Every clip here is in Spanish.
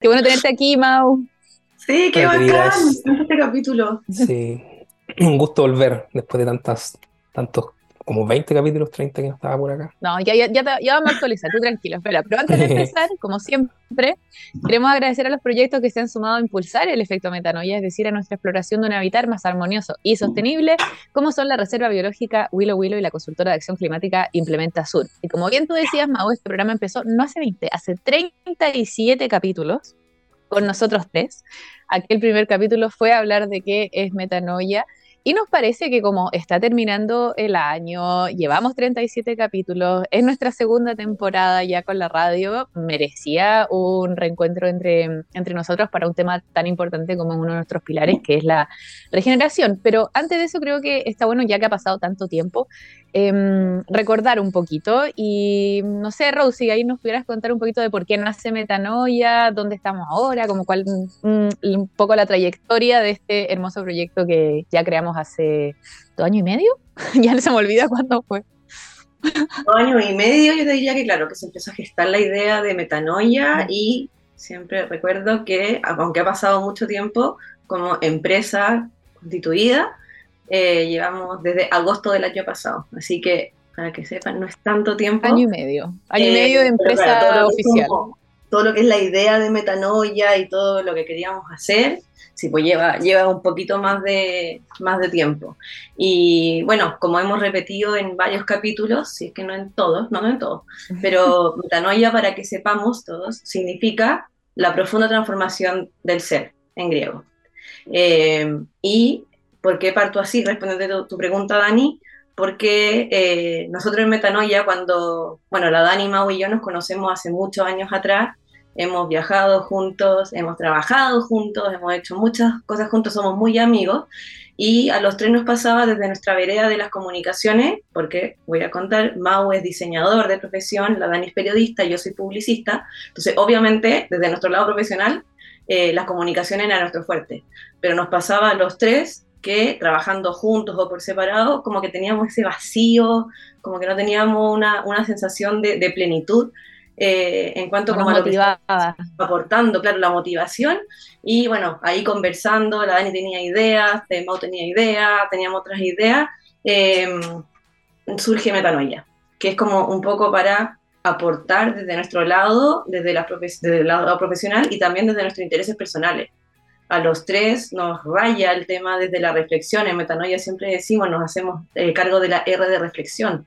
Qué bueno tenerte aquí, Mau. Sí, qué bacán este capítulo. Sí, un gusto volver después de tantas, tantos como 20 capítulos, 30 que no estaba por acá. No, ya, ya, ya, vamos a actualizar, tú tranquilo, espera. Pero antes de empezar, como siempre, queremos agradecer a los proyectos que se han sumado a impulsar el efecto metanoia, es decir, a nuestra exploración de un hábitat más armonioso y sostenible, como son la Reserva Biológica Willow Willow y la consultora de acción climática Implementa Sur. Y como bien tú decías, Mau, este programa empezó no hace 20, hace 37 capítulos con nosotros tres. Aquel primer capítulo fue hablar de qué es metanoia y nos parece que como está terminando el año, llevamos 37 capítulos, es nuestra segunda temporada ya con la radio, merecía un reencuentro entre, entre nosotros para un tema tan importante como uno de nuestros pilares, que es la regeneración. Pero antes de eso creo que está bueno, ya que ha pasado tanto tiempo, Em, recordar un poquito y no sé, Rosy, ahí nos pudieras contar un poquito de por qué nace Metanoia, dónde estamos ahora, como cuál, mm, un poco la trayectoria de este hermoso proyecto que ya creamos hace dos años y medio, ya se me olvida cuándo fue. Dos años y medio, yo te diría que claro, que se empezó a gestar la idea de Metanoia y siempre recuerdo que, aunque ha pasado mucho tiempo, como empresa constituida, eh, llevamos desde agosto del año pasado. Así que, para que sepan, no es tanto tiempo. Año y medio. Año y eh, medio de empresa oficial. todo lo que es la idea de metanoia y todo lo que queríamos hacer, sí, pues lleva, lleva un poquito más de, más de tiempo. Y bueno, como hemos repetido en varios capítulos, si es que no en todos, no, en todos, pero metanoia, para que sepamos todos, significa la profunda transformación del ser en griego. Eh, y ¿Por qué parto así? Respondiendo tu, pregunta, Dani, porque eh, nosotros en Metanoia, cuando, bueno, la Dani, Mau y yo nos conocemos hace muchos años atrás, hemos viajado juntos, hemos trabajado juntos, hemos hecho muchas cosas juntos, somos muy amigos, y a los tres nos pasaba desde nuestra vereda de las comunicaciones, porque voy a contar, Mau es diseñador de profesión, la Dani es periodista, yo soy publicista, entonces obviamente desde nuestro lado profesional eh, las comunicaciones eran nuestro fuerte, pero nos pasaba a los tres que trabajando juntos o por separado, como que teníamos ese vacío, como que no teníamos una, una sensación de, de plenitud eh, en cuanto como a lo que aportando, claro, la motivación. Y bueno, ahí conversando, la Dani tenía ideas, Mau tenía ideas, teníamos otras ideas, em, surge Metanoia, que es como un poco para aportar desde nuestro lado, desde, la desde el lado profesional y también desde nuestros intereses personales a los tres nos raya el tema desde la reflexión. En Metanoia siempre decimos, nos hacemos eh, cargo de la R de reflexión.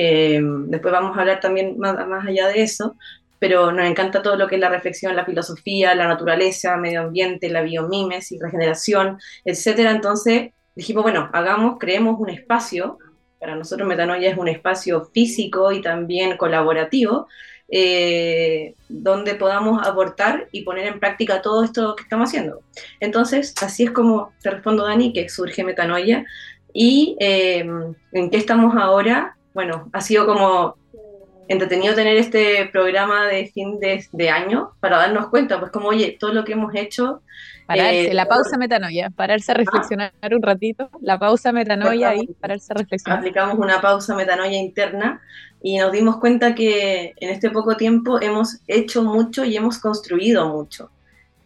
Eh, después vamos a hablar también más, allá de eso, pero nos encanta todo lo que es la reflexión, la filosofía, la naturaleza, medio ambiente, la biomimesis, regeneración, etcétera. Entonces dijimos, bueno, hagamos, creemos un espacio, para nosotros Metanoia es un espacio físico y también colaborativo, eh, donde podamos aportar y poner en práctica todo esto que estamos haciendo. Entonces, así es como te respondo, Dani, que surge Metanoia. ¿Y eh, en qué estamos ahora? Bueno, ha sido como entretenido tener este programa de fin de, año para darnos cuenta, pues como, oye, todo lo que hemos hecho... Pararse, eh, la pausa metanoia, pararse a reflexionar un ratito, la pausa metanoia y pararse a reflexionar. Aplicamos una pausa metanoia interna y nos dimos cuenta que en este poco tiempo hemos hecho mucho y hemos construido mucho.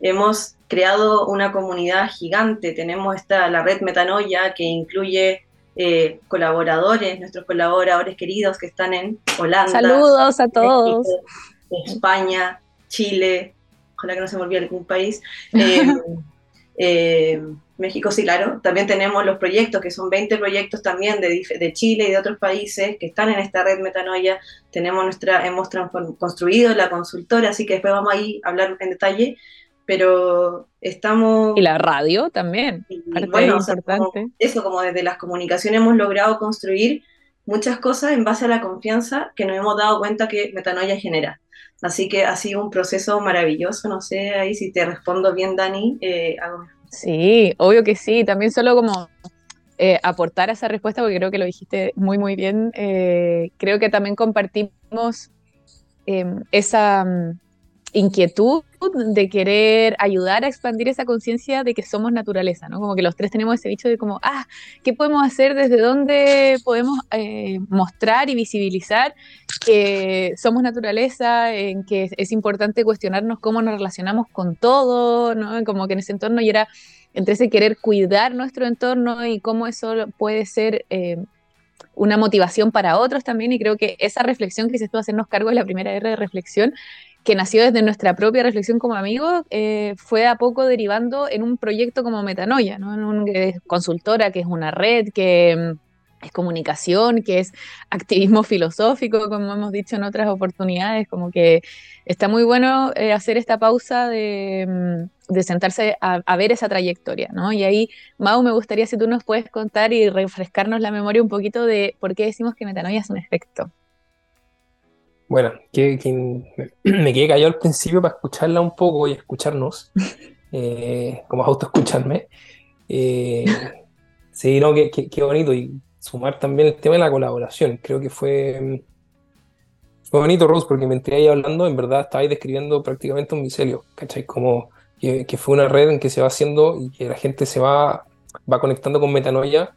Hemos creado una comunidad gigante, tenemos esta, la red Metanoia que incluye eh, colaboradores, nuestros colaboradores queridos que están en Holanda. Saludos a todos. España, Chile, ojalá que no se me olvide algún país. Eh, eh, México, sí, claro. También tenemos los proyectos, que son 20 proyectos también de, de, Chile y de otros países que están en esta red Metanoia. Tenemos nuestra, hemos construido la consultora, así que después vamos a ir a hablar en detalle. Pero estamos... Y la radio también, bueno, importante. eso, como desde las comunicaciones hemos logrado construir muchas cosas en base a la confianza que nos hemos dado cuenta que Metanoia genera. Así que ha sido un proceso maravilloso, no sé ahí si te respondo bien, Dani, eh, Sí, obvio que sí. También solo como eh, aportar esa respuesta, porque creo que lo dijiste muy, muy bien. Eh, creo que también compartimos em, esa mm, inquietud de querer ayudar a expandir esa conciencia de que somos naturaleza, ¿no? Como que los tres tenemos ese bicho de como, ah, ¿qué podemos hacer? ¿Desde dónde podemos eh, mostrar y visibilizar que somos naturaleza, en que es importante cuestionarnos cómo nos relacionamos con todo, ¿no? Como que en ese entorno y era entre ese querer cuidar nuestro entorno y cómo eso puede ser... Eh, una motivación para otros también y creo que esa reflexión que se estuvo hacernos cargo de la primera R de reflexión que nació desde nuestra propia reflexión como amigos, eh, fue a poco derivando en un proyecto como Metanoia, ¿no? en una consultora que es una red, que mm, es comunicación, que es activismo filosófico, como hemos dicho en otras oportunidades, como que está muy bueno eh, hacer esta pausa de, mm, sentarse a, a, ver esa trayectoria, ¿no? Y ahí, Mau, me gustaría si tú nos puedes contar y refrescarnos la memoria un poquito de por qué decimos que metanoia es un efecto. Bueno, que, me quedé callado al principio para escucharla un poco y escucharnos, eh, como autoescucharme. Eh, sí, no, qué, bonito. Y sumar también el tema de la colaboración. Creo que fue, fue bonito, Rose, porque me entré ahí hablando, en verdad estabais describiendo prácticamente un micelio, ¿cachai? Como que, fue una red en que se va haciendo y que la gente se va, va conectando con Metanoia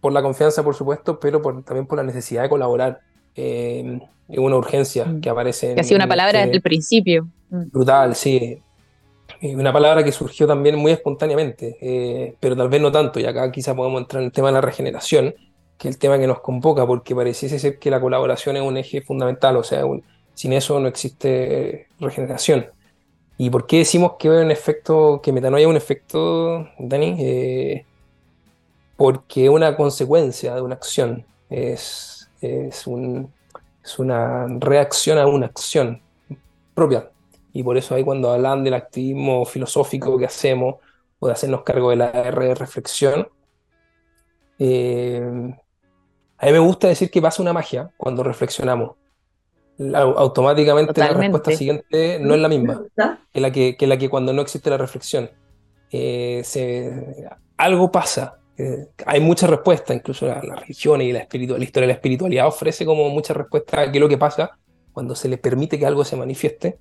por la confianza, por supuesto, pero también por la necesidad de colaborar. Eh, una urgencia mm. que aparece. Que ha sido una palabra desde el principio. Mm. Brutal, sí. Una palabra que surgió también muy espontáneamente, eh, pero tal vez no tanto, y acá quizá podemos entrar en el tema de la regeneración, que es el tema que nos convoca, porque pareciese ser que la colaboración es un eje fundamental, o sea, sin eso no existe regeneración. ¿Y por qué decimos que hay un efecto, que metanoia es un efecto, Dani? Eh, porque es una consecuencia de una acción, es, es un, es una reacción a una acción propia. Y por eso ahí cuando hablan del activismo filosófico que hacemos o de hacernos cargo de la R de reflexión, eh, a mí me gusta decir que pasa una magia cuando reflexionamos. automáticamente la respuesta siguiente no es la misma que la que, la que cuando no existe la reflexión. Eh, algo pasa, eh, hay muchas respuestas, incluso la, religión y la, la historia de la espiritualidad ofrece como muchas respuestas a qué es lo que pasa cuando se le permite que algo se manifieste.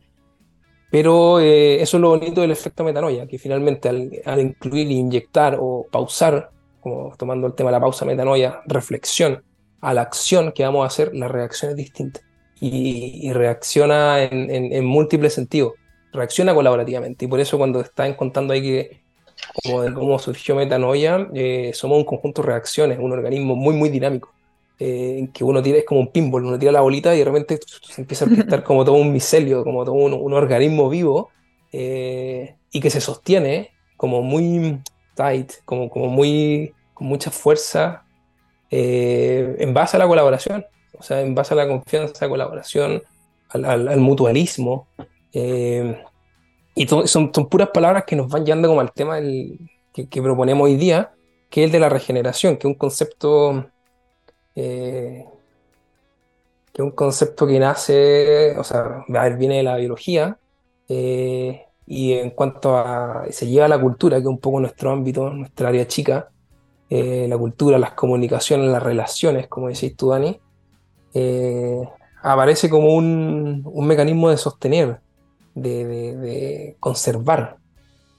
Pero eh, eso es lo bonito del efecto metanoia, que finalmente al, incluir, inyectar o pausar, como tomando el tema de la pausa metanoia, reflexión a la acción que vamos a hacer, la reacción es distinta. Y, reacciona en, en múltiples sentidos. Reacciona colaborativamente. Y por eso cuando están contando ahí que como de cómo surgió Metanoia, eh, somos un conjunto de reacciones, un organismo muy, muy dinámico. Eh, en que uno tira, es como un pinball, uno tira la bolita y de repente se empieza a orquestar como todo un micelio, como todo un, organismo vivo eh, y que se sostiene como muy tight, como, como muy, con mucha fuerza en base a la colaboración, o sea, en base a la confianza, colaboración, al, al mutualismo. Y son, puras palabras que nos van llevando como al tema que, proponemos hoy día, que es el de la regeneración, que es un concepto eh, que un concepto que nace, o sea, viene de la biología, eh, y en cuanto a, se lleva a la cultura, que es un poco nuestro ámbito, nuestra área chica, eh, la cultura, las comunicaciones, las relaciones, como decís tú, Dani, aparece como un, un mecanismo de sostener, de, conservar,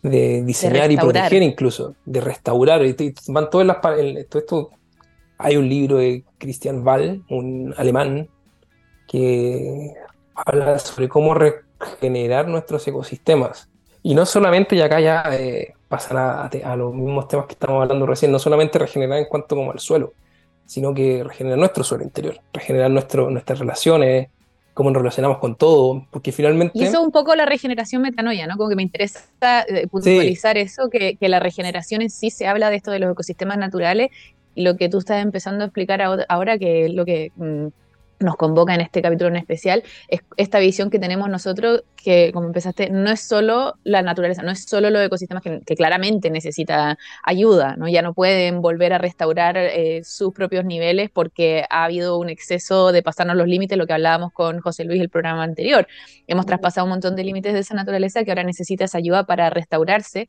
de diseñar y proteger incluso, de restaurar. Van todas las todo esto, hay un libro de Christian Wall, un alemán, que habla sobre cómo regenerar nuestros ecosistemas. Y no solamente, y acá ya eh, pasan a, los mismos temas que estamos hablando recién, no solamente regenerar en cuanto como al suelo, sino que regenerar nuestro suelo interior, regenerar nuestro, nuestras relaciones, cómo nos relacionamos con todo, porque finalmente... Y eso es un poco la regeneración metanoia, ¿no? Como que me interesa eh, puntualizar eso, que, que, la regeneración en sí se habla de esto de los ecosistemas naturales, y lo que tú estás empezando a explicar ahora, que lo que mm, nos convoca en este capítulo en especial, es esta visión que tenemos nosotros, que como empezaste, no es solo la naturaleza, no es solo los ecosistemas que, claramente necesita ayuda, ¿no? ya no pueden volver a restaurar eh, sus propios niveles porque ha habido un exceso de pasarnos los límites, lo que hablábamos con José Luis el programa anterior. Hemos traspasado un montón de límites de esa naturaleza que ahora necesita esa ayuda para restaurarse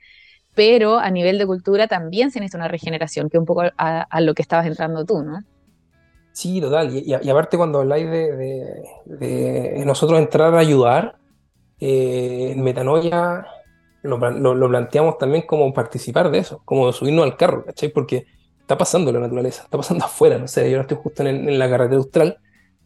pero a nivel de cultura también se necesita una regeneración, que un poco a, a lo que estabas entrando tú, ¿no? Sí, total. Y, aparte cuando habláis de, nosotros entrar a ayudar, eh, en metanoia lo, planteamos también como participar de eso, como subirnos al carro, ¿cachai? Porque está pasando la naturaleza, está pasando afuera, no sé, yo no estoy justo en, la carretera austral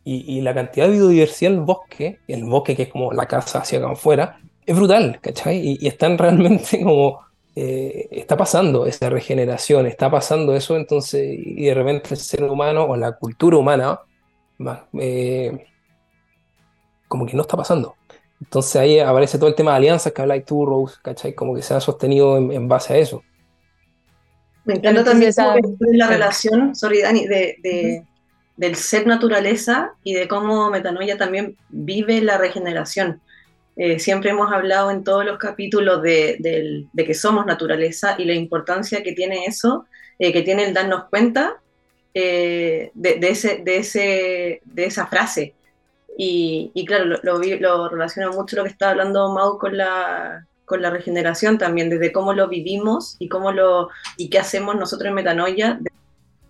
y, la cantidad de biodiversidad del bosque, el bosque que es como la casa hacia acá afuera, es brutal, ¿cachai? Y, están realmente como, eh, está pasando esa regeneración, está pasando eso, entonces, y de repente el ser humano o la cultura humana, eh, como que no está pasando. Entonces ahí aparece todo el tema de alianzas que habláis tú, Rose, ¿cachai? Como que se ha sostenido en, base a eso. Me encanta también la relación, sorry Dani, de, del ser naturaleza y de cómo Metanoia también vive la regeneración. Eh, siempre hemos hablado en todos los capítulos de, que somos naturaleza y la importancia que tiene eso, eh, que tiene el darnos cuenta eh, de, esa frase. Y, claro, lo, lo, relaciono mucho lo que está hablando Mau con la, regeneración también, desde cómo lo vivimos y cómo lo y qué hacemos nosotros en Metanoia, desde,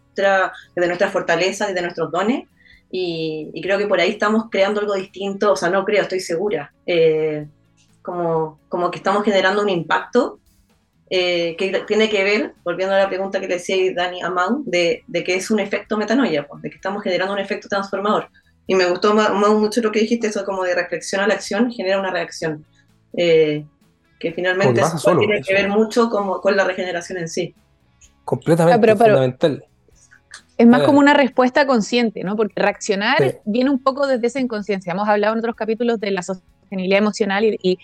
nuestra, desde nuestras fortalezas, desde nuestros dones. Y, creo que por ahí estamos creando algo distinto, o sea, no creo, estoy segura. Eh, como, como que estamos generando un impacto eh, que tiene que ver, volviendo a la pregunta que le decía Dani Amau, de, de que es un efecto metanoia, pues, de que estamos generando un efecto transformador. Y me gustó mucho lo que dijiste, eso como de reflexión a la acción genera una reacción. Eh, que finalmente tiene que ver mucho como, con la regeneración en sí. Completamente fundamental. Es más como una respuesta consciente, ¿no? Porque reaccionar viene un poco desde esa inconsciencia. Hemos hablado en otros capítulos de la sostenibilidad emocional y,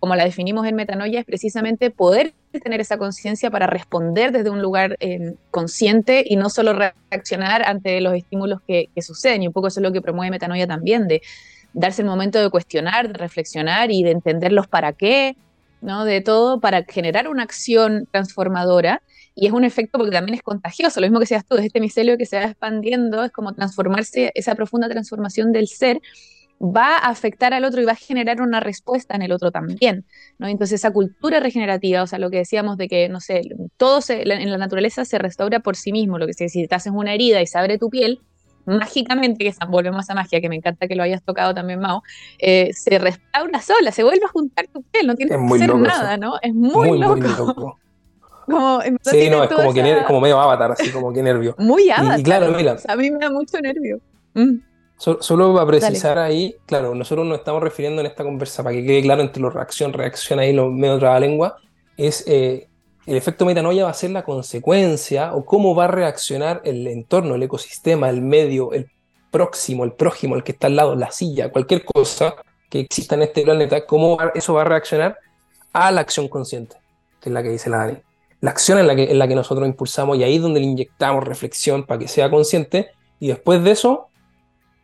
como la definimos en Metanoia, es precisamente poder tener esa conciencia para responder desde un lugar eh, consciente y no solo reaccionar ante los estímulos que, suceden. Y un poco eso es lo que promueve Metanoia también, de darse el momento de cuestionar, de reflexionar y de entender los para qué, ¿no? De todo para generar una acción transformadora. Y es un efecto porque también es contagioso, lo mismo que seas tú, es este micelio que se va expandiendo, es como transformarse, esa profunda transformación del ser va a afectar al otro y va a generar una respuesta en el otro también, ¿no? Entonces esa cultura regenerativa, o sea, lo que decíamos de que, no sé, todo en la naturaleza se restaura por sí mismo, lo que si te haces una herida y se abre tu piel, mágicamente, que volvemos a magia, que me encanta que lo hayas tocado también, Mao, eh, se restaura sola, se vuelve a juntar tu piel, no tiene que hacer nada, ¿no? Es muy, loco. Como, sí, no, es como, que, como medio avatar, así como que nervio. Muy avatar. Y, claro, mira. a mí me da mucho nervio. Mm. Solo, para precisar ahí, claro, nosotros nos estamos refiriendo en esta conversa, para que quede claro entre lo reacción, reacción ahí, lo medio la lengua, es eh, el efecto metanoia va a ser la consecuencia o cómo va a reaccionar el entorno, el ecosistema, el medio, el próximo, el prójimo, el que está al lado, la silla, cualquier cosa que exista en este planeta, cómo eso va a reaccionar a la acción consciente, que es la que dice la Dani. La acción en la que, en la que nosotros impulsamos y ahí es donde le inyectamos reflexión para que sea consciente y después de eso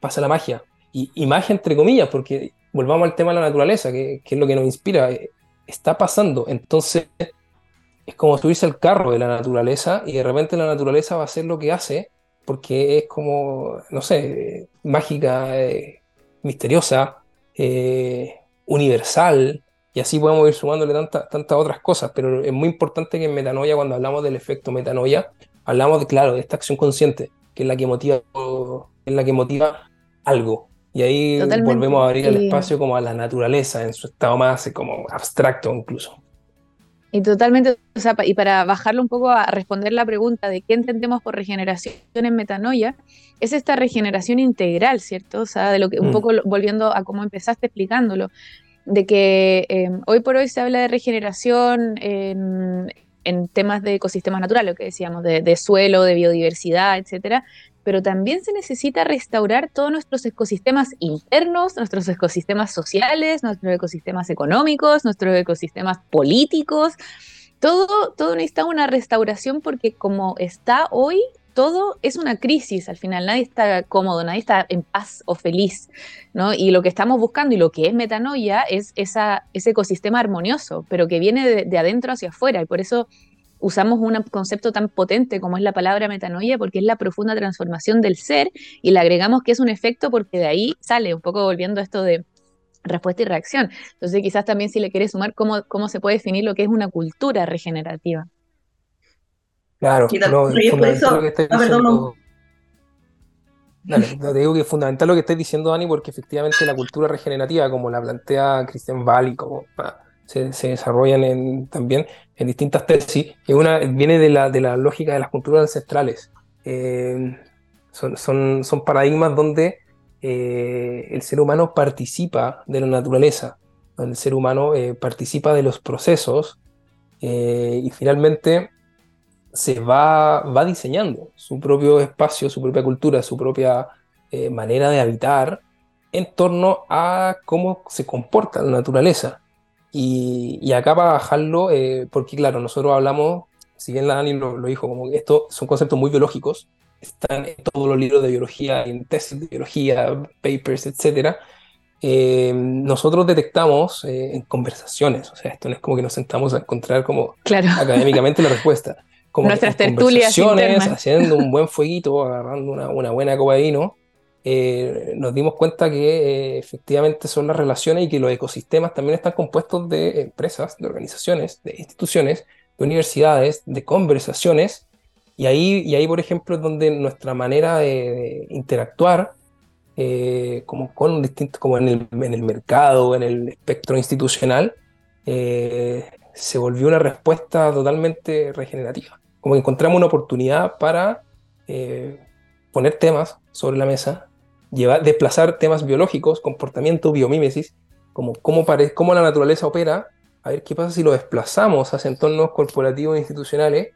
pasa la magia. Y, magia entre comillas, porque volvamos al tema de la naturaleza, que, es lo que nos inspira. Eh, está pasando. Entonces, es como subirse al carro de la naturaleza y de repente la naturaleza va a hacer lo que hace, porque es como, no sé, mágica, eh, misteriosa, eh, universal, y así podemos ir sumándole tantas tantas otras cosas, pero es muy importante que en metanoia, cuando hablamos del efecto metanoia, hablamos de, claro, de esta acción consciente, que es la que motiva, es la que motiva algo. Y ahí volvemos a abrir el espacio como a la naturaleza en su estado más como abstracto incluso. Y totalmente, o sea, y para bajarlo un poco a responder la pregunta de qué entendemos por regeneración en metanoia, es esta regeneración integral, ¿cierto? O sea, de lo que, un mm. poco volviendo a cómo empezaste explicándolo, de que eh, hoy por hoy se habla de regeneración en, temas de ecosistemas naturales, lo que decíamos, de, de, suelo, de biodiversidad, etcétera, pero también se necesita restaurar todos nuestros ecosistemas internos, nuestros ecosistemas sociales, nuestros ecosistemas económicos, nuestros ecosistemas políticos. Todo, todo necesita una restauración porque como está hoy, todo es una crisis al final, nadie está cómodo, nadie está en paz o feliz, ¿no? Y lo que estamos buscando y lo que es metanoia es esa, ese ecosistema armonioso, pero que viene de, de adentro hacia afuera y por eso usamos un concepto tan potente como es la palabra metanoia porque es la profunda transformación del ser y le agregamos que es un efecto porque de ahí sale, un poco volviendo a esto de respuesta y reacción. Entonces quizás también si le quieres sumar cómo, cómo se puede definir lo que es una cultura regenerativa. Claro, no, ah, Dale, te digo que es fundamental lo que estás diciendo, Dani, porque efectivamente la cultura regenerativa, como la plantea Christian Ball como se, desarrollan también en distintas tesis, es una, viene de la, de la lógica de las culturas ancestrales. Eh, son, son, son, paradigmas donde eh, el ser humano participa de la naturaleza, donde el ser humano eh, participa de los procesos y finalmente se va, va diseñando su propio espacio, su propia cultura, su propia eh, manera de habitar en torno a cómo se comporta la naturaleza. Y, acá para bajarlo, eh, porque claro, nosotros hablamos, si bien la Dani lo, dijo, como que estos son conceptos muy biológicos, están en todos los libros de biología, en tesis de biología, papers, etc. Eh, nosotros detectamos en conversaciones, o sea, esto no es como que nos sentamos a encontrar como académicamente la respuesta como nuestras tertulias haciendo un buen fueguito, agarrando una, una buena copa de vino, eh, nos dimos cuenta que eh, efectivamente son las relaciones y que los ecosistemas también están compuestos de empresas, de organizaciones, de instituciones, de universidades, de conversaciones, y ahí, y ahí por ejemplo, es donde nuestra manera de, interactuar, eh, como, con distinto, como en el, en el mercado, en el espectro institucional, se volvió una respuesta totalmente regenerativa como que encontramos una oportunidad para eh, poner temas sobre la mesa, llevar, desplazar temas biológicos, comportamiento, biomímesis, como cómo, cómo la naturaleza opera, a ver qué pasa si lo desplazamos hacia entornos corporativos e institucionales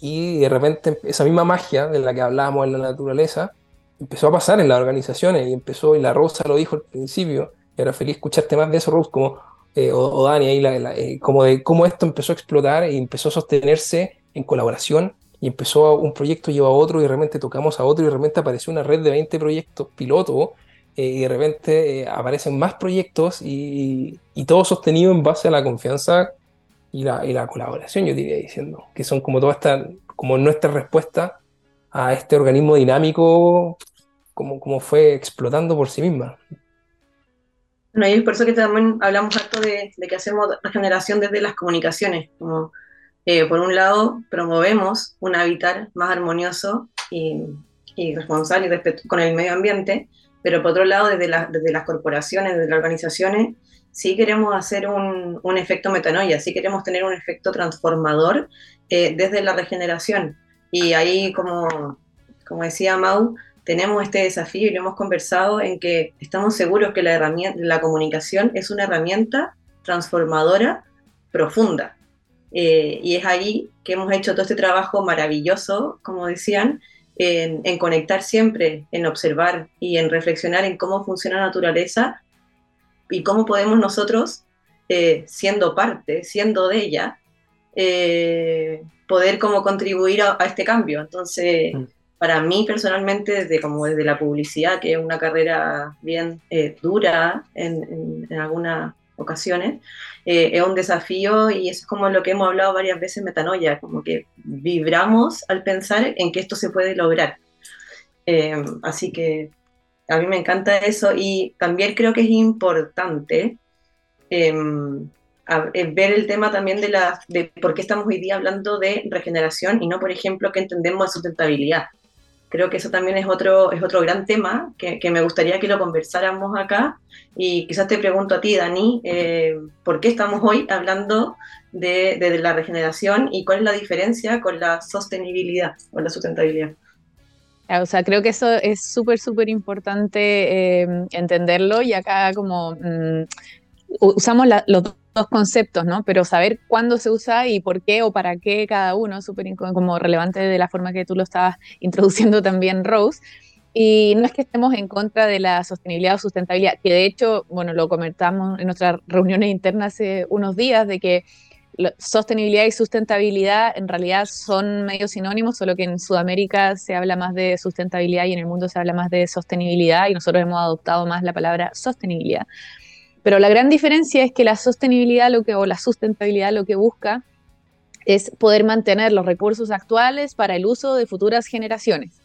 y de repente esa misma magia de la que hablábamos en la naturaleza empezó a pasar en las organizaciones y empezó, y la Rosa lo dijo al principio, y era feliz escucharte más de eso, Rose, como, eh, o, Dani, ahí eh, como de cómo esto empezó a explotar y empezó a sostenerse en colaboración y empezó un proyecto, lleva a otro y de repente tocamos a otro y de repente apareció una red de 20 proyectos pilotos eh, y de repente eh, aparecen más proyectos y, y, todo sostenido en base a la confianza y la, y la colaboración, yo diría diciendo, que son como toda esta, como nuestra respuesta a este organismo dinámico como, como fue explotando por sí misma. Bueno, y es por eso que también hablamos harto de que hacemos regeneración desde las comunicaciones, como eh, por un lado, promovemos un hábitat más armonioso y, responsable y respeto con el medio ambiente, pero por otro lado, desde, las corporaciones, desde las organizaciones, sí queremos hacer un, efecto metanoia, sí queremos tener un efecto transformador eh, desde la regeneración. Y ahí, como, como decía Mau, tenemos este desafío y lo hemos conversado en que estamos seguros que la, la comunicación es una herramienta transformadora profunda eh, y es ahí que hemos hecho todo este trabajo maravilloso, como decían, en, conectar siempre, en observar y en reflexionar en cómo funciona la naturaleza y cómo podemos nosotros, eh, siendo parte, siendo de ella, eh, poder como contribuir a, este cambio. Entonces, mm. para mí personalmente, desde, como desde la publicidad, que es una carrera bien dura en, en, en algunas ocasiones, eh, es un desafío y eso es como lo que hemos hablado varias veces en Metanoia, como que vibramos al pensar en que esto se puede lograr. Eh, así que a mí me encanta eso y también creo que es importante em, ver el tema también de, la, de por qué estamos hoy día hablando de regeneración y no, por ejemplo, que entendemos de sustentabilidad. Creo que eso también es otro, es otro gran tema que, me gustaría que lo conversáramos acá. Y quizás te pregunto a ti, Dani, eh, ¿por qué estamos hoy hablando de, la regeneración y cuál es la diferencia con la sostenibilidad o la sustentabilidad? O sea, creo que eso es súper, súper importante eh, entenderlo y acá como mm, usamos los dos conceptos, ¿no? Pero saber cuándo se usa y por qué o para qué cada uno, súper como relevante de la forma que tú lo estabas introduciendo también, Rose. Y no es que estemos en contra de la sostenibilidad o sustentabilidad, que de hecho, bueno, lo comentamos en nuestras reuniones internas hace unos días, de que sostenibilidad y sustentabilidad en realidad son medio sinónimos, solo que en Sudamérica se habla más de sustentabilidad y en el mundo se habla más de sostenibilidad y nosotros hemos adoptado más la palabra sostenibilidad. Pero la gran diferencia es que la sostenibilidad lo que, o la sustentabilidad lo que busca es poder mantener los recursos actuales para el uso de futuras generaciones.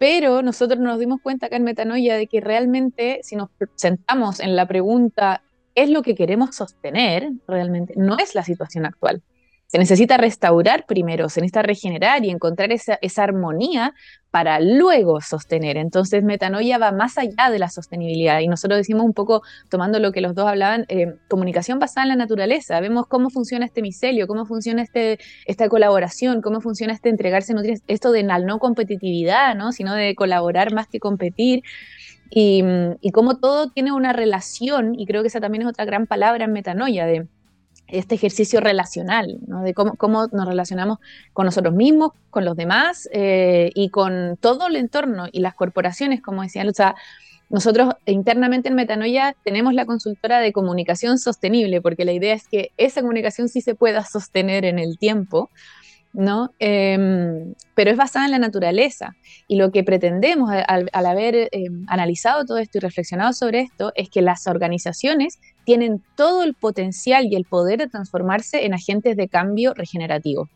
Pero nosotros nos dimos cuenta acá en Metanoia de que realmente si nos sentamos en la pregunta, ¿es lo que queremos sostener realmente? No es la situación actual. Se necesita restaurar primero, se necesita regenerar y encontrar esa, esa, armonía para luego sostener. Entonces, metanoia va más allá de la sostenibilidad y nosotros decimos un poco, tomando lo que los dos hablaban, eh, comunicación basada en la naturaleza. Vemos cómo funciona este micelio, cómo funciona este, esta colaboración, cómo funciona este entregarse nutrientes, esto de la no competitividad, ¿no? sino de colaborar más que competir. Y, y cómo todo tiene una relación, y creo que esa también es otra gran palabra en metanoia, de este ejercicio relacional, de cómo, cómo, nos relacionamos con nosotros mismos, con los demás eh, y con todo el entorno y las corporaciones, como decía sea, nosotros internamente en Metanoia tenemos la consultora de comunicación sostenible, porque la idea es que esa comunicación sí se pueda sostener en el tiempo, ¿no? Em, pero es basada en la naturaleza. Y lo que pretendemos al, haber em, analizado todo esto y reflexionado sobre esto es que las organizaciones tienen todo el potencial y el poder de transformarse en agentes de cambio regenerativo,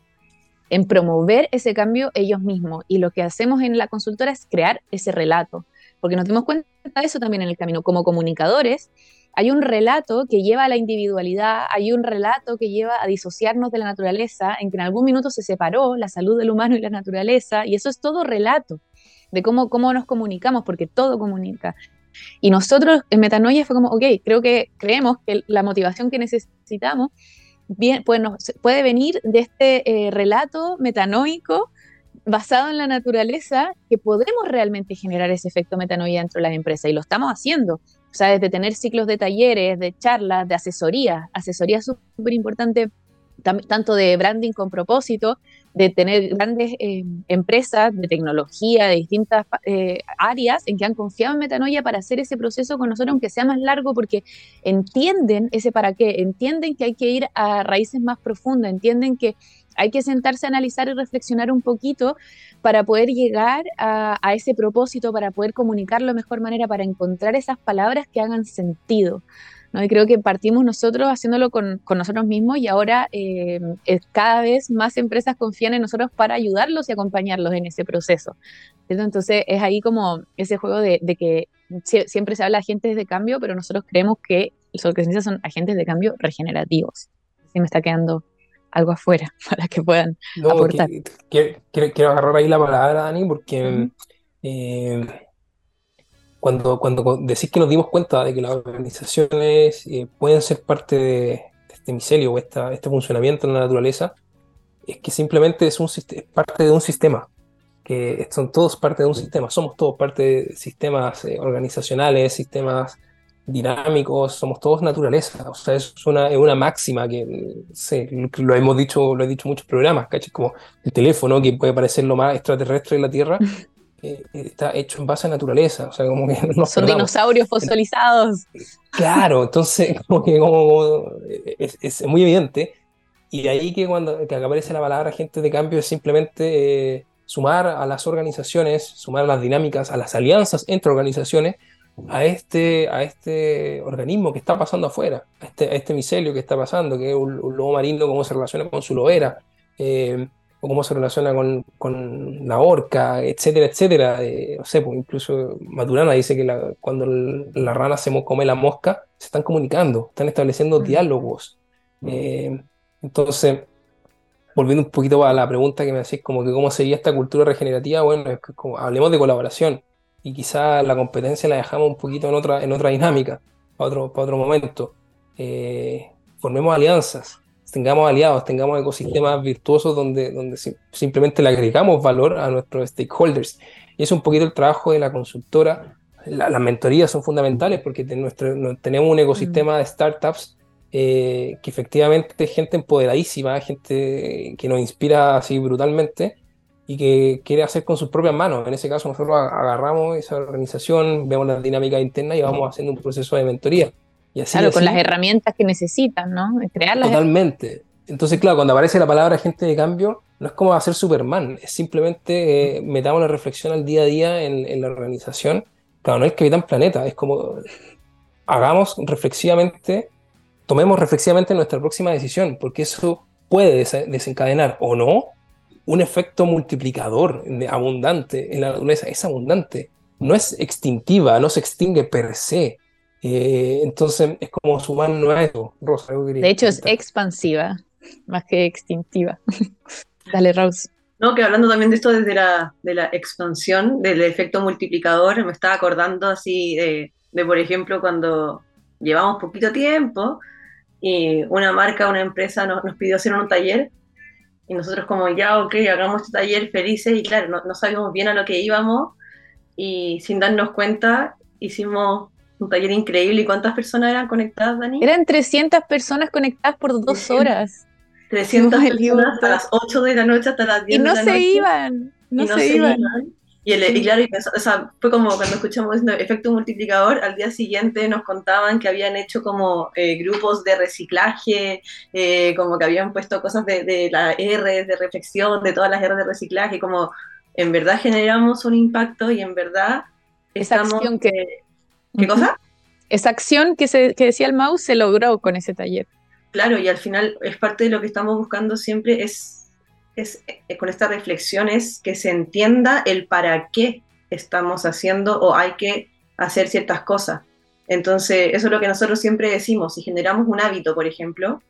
en promover ese cambio ellos mismos. Y lo que hacemos en la consultora es crear ese relato, porque nos dimos cuenta de eso también en el camino. Como comunicadores, hay un relato que lleva a la individualidad, hay un relato que lleva a disociarnos de la naturaleza, en que en algún minuto se separó la salud del humano y la naturaleza, y eso es todo relato de cómo, cómo nos comunicamos, porque todo comunica. Y nosotros en Metanoia fue como, ok, creo que creemos que la motivación que necesitamos bien, pues puede venir de este eh, relato metanoico basado en la naturaleza que podemos realmente generar ese efecto metanoia dentro de las empresas y lo estamos haciendo. O sea, desde tener ciclos de talleres, de charlas, de asesoría. Asesoría súper importante tanto de branding con propósito, de tener grandes eh, empresas de tecnología de distintas eh, áreas en que han confiado en Metanoia para hacer ese proceso con nosotros, aunque sea más largo, porque entienden ese para qué, entienden que hay que ir a raíces más profundas, entienden que hay que sentarse a analizar y reflexionar un poquito para poder llegar a, a ese propósito, para poder comunicarlo de mejor manera, para encontrar esas palabras que hagan sentido. Y creo que partimos nosotros haciéndolo con, con nosotros mismos y ahora eh, cada vez más empresas confían en nosotros para ayudarlos y acompañarlos en ese proceso. Entonces es ahí como ese juego de, de que siempre se habla de agentes de cambio, pero nosotros creemos que lo que se necesita son agentes de cambio regenerativos. Si me está quedando algo afuera para que puedan aportar. quiero, agarrar ahí la palabra, Dani, porque cuando, cuando decís que nos dimos cuenta de que las organizaciones eh, pueden ser parte de, este micelio o esta, este funcionamiento en la naturaleza, es que simplemente es, un, parte de un sistema, que son todos parte de un sistema, somos todos parte de sistemas eh, organizacionales, sistemas dinámicos, somos todos naturaleza, o sea, es una, es una máxima que lo hemos dicho, lo he dicho en muchos programas, ¿cachai? Como el teléfono, que puede parecer lo más extraterrestre de la Tierra, Eh, está hecho en base a naturaleza, o sea, como que Son dinosaurios fosilizados. Claro, entonces como que como, es, muy evidente. Y de ahí que cuando que aparece la palabra gente de cambio es simplemente eh, sumar a las organizaciones, sumar a las dinámicas, a las alianzas entre organizaciones, a este, a este organismo que está pasando afuera, a este, este micelio que está pasando, que es un, lobo marino, cómo se relaciona con su lobera. Eh, o cómo se relaciona con, con la orca, etcétera, etcétera. Eh, no sé, pues incluso Maturana dice que cuando la rana se come la mosca, se están comunicando, están estableciendo diálogos. Eh, entonces, volviendo un poquito a la pregunta que me hacéis, como que cómo sería esta cultura regenerativa, bueno, es como, hablemos de colaboración y quizá la competencia la dejamos un poquito en otra, en otra dinámica, para otro, para otro momento. Eh, formemos alianzas, tengamos aliados, tengamos ecosistemas virtuosos donde, donde simplemente le agregamos valor a nuestros stakeholders. Y es un poquito el trabajo de la consultora. las mentorías son fundamentales porque tenemos un ecosistema de startups eh, que efectivamente gente empoderadísima, gente que nos inspira así brutalmente y que quiere hacer con sus propias manos. En ese caso nosotros agarramos esa organización, vemos la dinámica interna y vamos haciendo un proceso de mentoría claro, con las herramientas que necesitan, ¿no? Crearlas. Totalmente. Entonces, claro, cuando aparece la palabra gente de cambio, no es como hacer Superman, es simplemente eh, metamos la reflexión al día a día en, la organización. Claro, no es que Capitán Planeta, es como hagamos reflexivamente, tomemos reflexivamente nuestra próxima decisión, porque eso puede desencadenar o no un efecto multiplicador abundante en la naturaleza. Es abundante, no es extintiva, no se extingue per se eh, entonces es como sumar nuevo, Rosa. De hecho, es expansiva. más que extintiva. Dale, Rose. No, que hablando también de esto desde la, de la expansión, del efecto multiplicador, me estaba acordando así de, de, por ejemplo, cuando llevamos poquito tiempo y una marca, una empresa nos, nos pidió hacer un taller y nosotros como ya, ok, hagamos este taller felices y claro, no, no sabíamos bien a lo que íbamos y sin darnos cuenta hicimos un taller increíble. ¿Y cuántas personas eran conectadas, Dani? Eran 300 personas conectadas por dos horas. 300 personas hasta las 8 de la noche, hasta las 10 y no de la se noche. Iban, no, y no se, se iban. Y, el, y claro, y pensó, o sea, fue como cuando escuchamos efecto multiplicador, al día siguiente nos contaban que habían hecho como eh, grupos de reciclaje, eh, como que habían puesto cosas de, de la R, de reflexión, de todas las R de reciclaje, como en verdad generamos un impacto y en verdad Esa estamos... acción que... ¿Qué cosa? Esa acción que, se, que decía el mouse se logró con ese taller. Claro, y al final es parte de lo que estamos buscando siempre, es, es eh, con esta reflexión, es que se entienda el para qué estamos haciendo o hay que hacer ciertas cosas. Entonces, eso es lo que nosotros siempre decimos, si generamos un hábito, por ejemplo,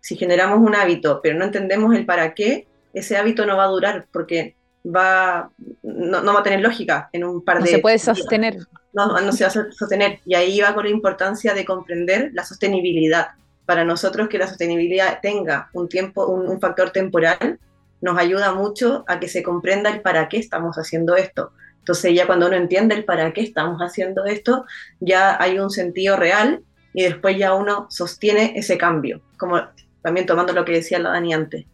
si generamos un hábito, pero no entendemos el para qué, ese hábito no va a durar porque va, no, no va a tener lógica en un par no de... se puede sostener. No, no se va a sostener. Y ahí va con la importancia de comprender la sostenibilidad. Para nosotros que la sostenibilidad tenga un tiempo, un, un, factor temporal, nos ayuda mucho a que se comprenda el para qué estamos haciendo esto. Entonces ya cuando uno entiende el para qué estamos haciendo esto, ya hay un sentido real y después ya uno sostiene ese cambio, como también tomando lo que decía la Dani antes.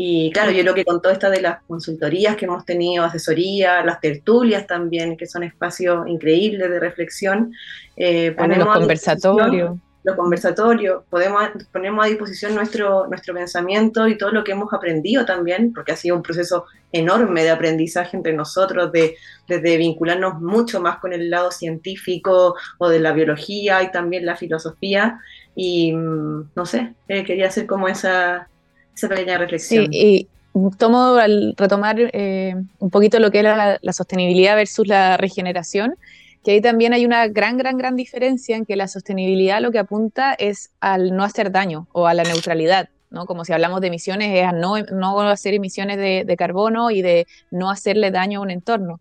Y claro, yo lo que con todo esta de las consultorías que hemos tenido, asesoría, las tertulias también, que son espacios increíbles de reflexión. Eh, ponemos los conversatorios. Los conversatorios, podemos, ponemos a disposición nuestro, nuestro pensamiento y todo lo que hemos aprendido también, porque ha sido un proceso enorme de aprendizaje entre nosotros, de, de, de vincularnos mucho más con el lado científico o de la biología y también la filosofía. Y no sé, eh, quería hacer como esa, esa pequeña reflexión. Sí, y tomo al retomar eh, un poquito lo que era la, la, sostenibilidad versus la regeneración, que ahí también hay una gran, gran, gran diferencia en que la sostenibilidad lo que apunta es al no hacer daño o a la neutralidad. ¿no? Como si hablamos de emisiones, es a no, no hacer emisiones de, de carbono y de no hacerle daño a un entorno.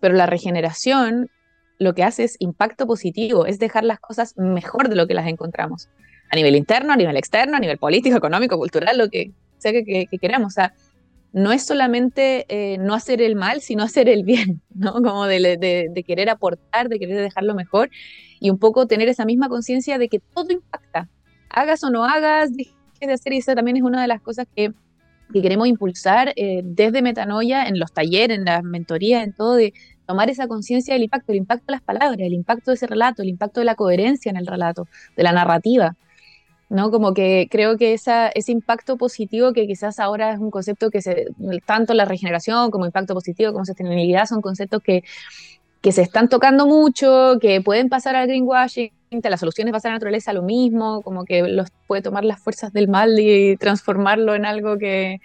Pero la regeneración lo que hace es impacto positivo, es dejar las cosas mejor de lo que las encontramos a nivel interno, a nivel externo, a nivel político, económico, cultural, lo que sea que, que, que queramos. O sea, no es solamente eh, no hacer el mal, sino hacer el bien, ¿no? Como de, de, de, querer aportar, de querer dejarlo mejor y un poco tener esa misma conciencia de que todo impacta. Hagas o no hagas, dejes de hacer, y eso también es una de las cosas que, que queremos impulsar eh, desde Metanoia, en los talleres, en las mentorías, en todo, de tomar esa conciencia del impacto, el impacto de las palabras, el impacto de ese relato, el impacto de la coherencia en el relato, de la narrativa. ¿No? Como que creo que esa, ese impacto positivo, que quizás ahora es un concepto que se, tanto la regeneración como impacto positivo, como sostenibilidad, son conceptos que, que se están tocando mucho, que pueden pasar al greenwashing, las soluciones basadas en la naturaleza lo mismo, como que los puede tomar las fuerzas del mal y transformarlo en algo que,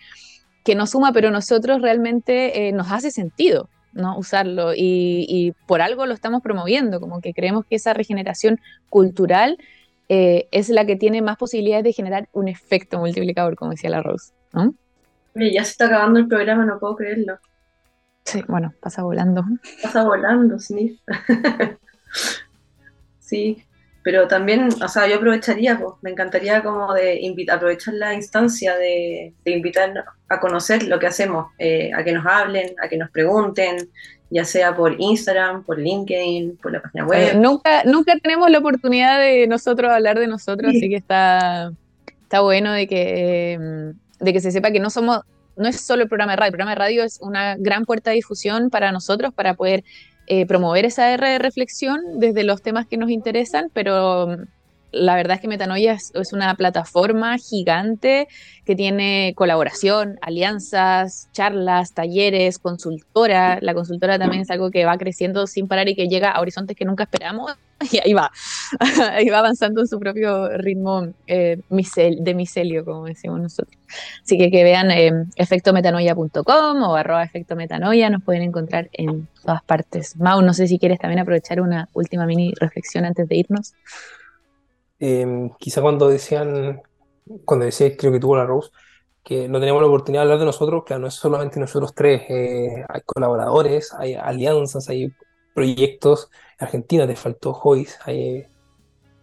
que suma, pero nosotros realmente eh, nos hace sentido. ¿no? usarlo y por algo lo estamos promoviendo, como que creemos que esa regeneración cultural eh, es la que tiene más posibilidades de generar un efecto multiplicador, como decía la Rose. ¿no? Oye, ya se está acabando el programa, no puedo creerlo. Sí, bueno, pasa volando. Pasa volando, Sniff. sí, pero también, o sea, yo aprovecharía, pues, me encantaría como de aprovechar la instancia de, de invitar a conocer lo que hacemos, eh, a que nos hablen, a que nos pregunten, ya sea por Instagram, por LinkedIn, por la página web. Eh, nunca, nunca tenemos la oportunidad de nosotros hablar de nosotros, sí. así que está, está bueno de que, de que se sepa que no somos, no es solo el programa de radio, el programa de radio es una gran puerta de difusión para nosotros, para poder eh, promover esa R de reflexión desde los temas que nos interesan, pero la verdad es que Metanoia es, una plataforma gigante que tiene colaboración, alianzas, charlas, talleres, consultora. La consultora también es algo que va creciendo sin parar y que llega a horizontes que nunca esperamos. Y ahí va, ahí va avanzando en su propio ritmo eh, de micelio, como decimos nosotros. Así que que vean eh, efectometanoia.com o arroba efectometanoia, nos pueden encontrar en todas partes. Mau, no sé si quieres también aprovechar una última mini reflexión antes de irnos. Eh, quizá cuando decían cuando decía, creo que tuvo la Rose, que no tenemos la oportunidad de hablar de nosotros, claro, no es solamente nosotros tres, eh, hay colaboradores, hay alianzas, hay proyectos. Argentina te faltó Joyce, hay,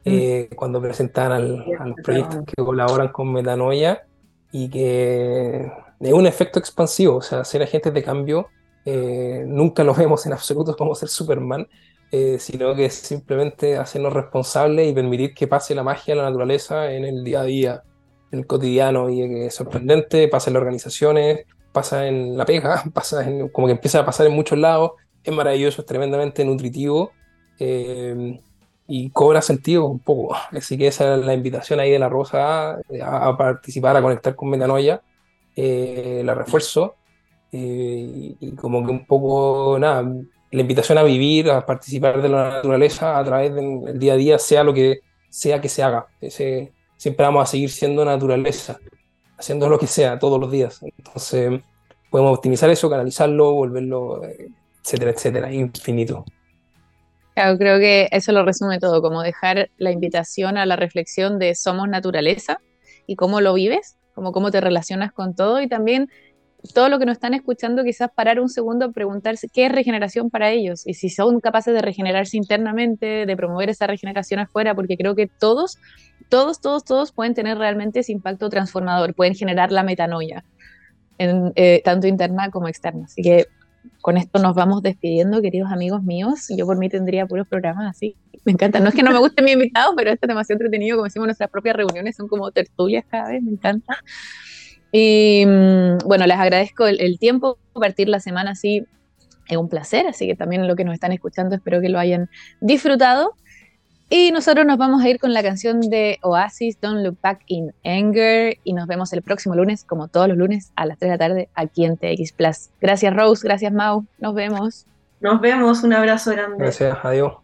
eh, mm. cuando presentan al, a los proyectos que colaboran con Metanoia y que es un efecto expansivo, o sea, ser agentes de cambio eh, nunca lo vemos en absoluto como ser Superman, eh, sino que simplemente hacernos responsables y permitir que pase la magia de la naturaleza en el día a día, en el cotidiano, y es sorprendente, pasa en las organizaciones, pasa en la pega, pasa en, como que empieza a pasar en muchos lados, es maravilloso, es tremendamente nutritivo eh, y cobra sentido un poco. Así que esa es la invitación ahí de la Rosa a, participar, a conectar con Metanoia, la refuerzo. y como que un poco, nada, la invitación a vivir, a participar de la naturaleza a través del día a día, sea lo que sea que se haga. Ese, siempre vamos a seguir siendo naturaleza, haciendo lo que sea todos los días. Entonces, podemos optimizar eso, canalizarlo, volverlo, etcétera, etcétera, infinito. Claro, creo que eso lo resume todo, como dejar la invitación a la reflexión de somos naturaleza y cómo lo vives, como cómo te relacionas con todo y también todo lo que nos están escuchando, quizás parar un segundo, preguntarse qué es regeneración para ellos y si son capaces de regenerarse internamente, de promover esa regeneración afuera, porque creo que todos, todos, todos, todos pueden tener realmente ese impacto transformador, pueden generar la metanoia, en, eh, tanto interna como externa. Así que con esto nos vamos despidiendo, queridos amigos míos. Yo por mí tendría puros programas así. Me encanta. No es que no me guste mi invitado, pero esto es demasiado entretenido. Como decimos, nuestras propias reuniones son como tertulias cada vez. Me encanta. Y mm, bueno, les agradezco el, tiempo, partir la semana así es un placer, así que también lo que nos están escuchando espero que lo hayan disfrutado. Y nosotros nos vamos a ir con la canción de Oasis, Don't Look Back in Anger, y nos vemos el próximo lunes, como todos los lunes, a las 3 de la tarde, aquí en TX Plus. Gracias Rose, gracias Mau, nos vemos. Nos vemos, un abrazo grande. Gracias, adiós.